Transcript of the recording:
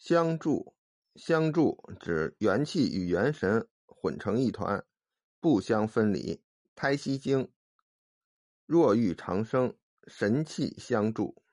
相助相助指元气与元神混成一团不相分离胎息经若欲长生神气相助。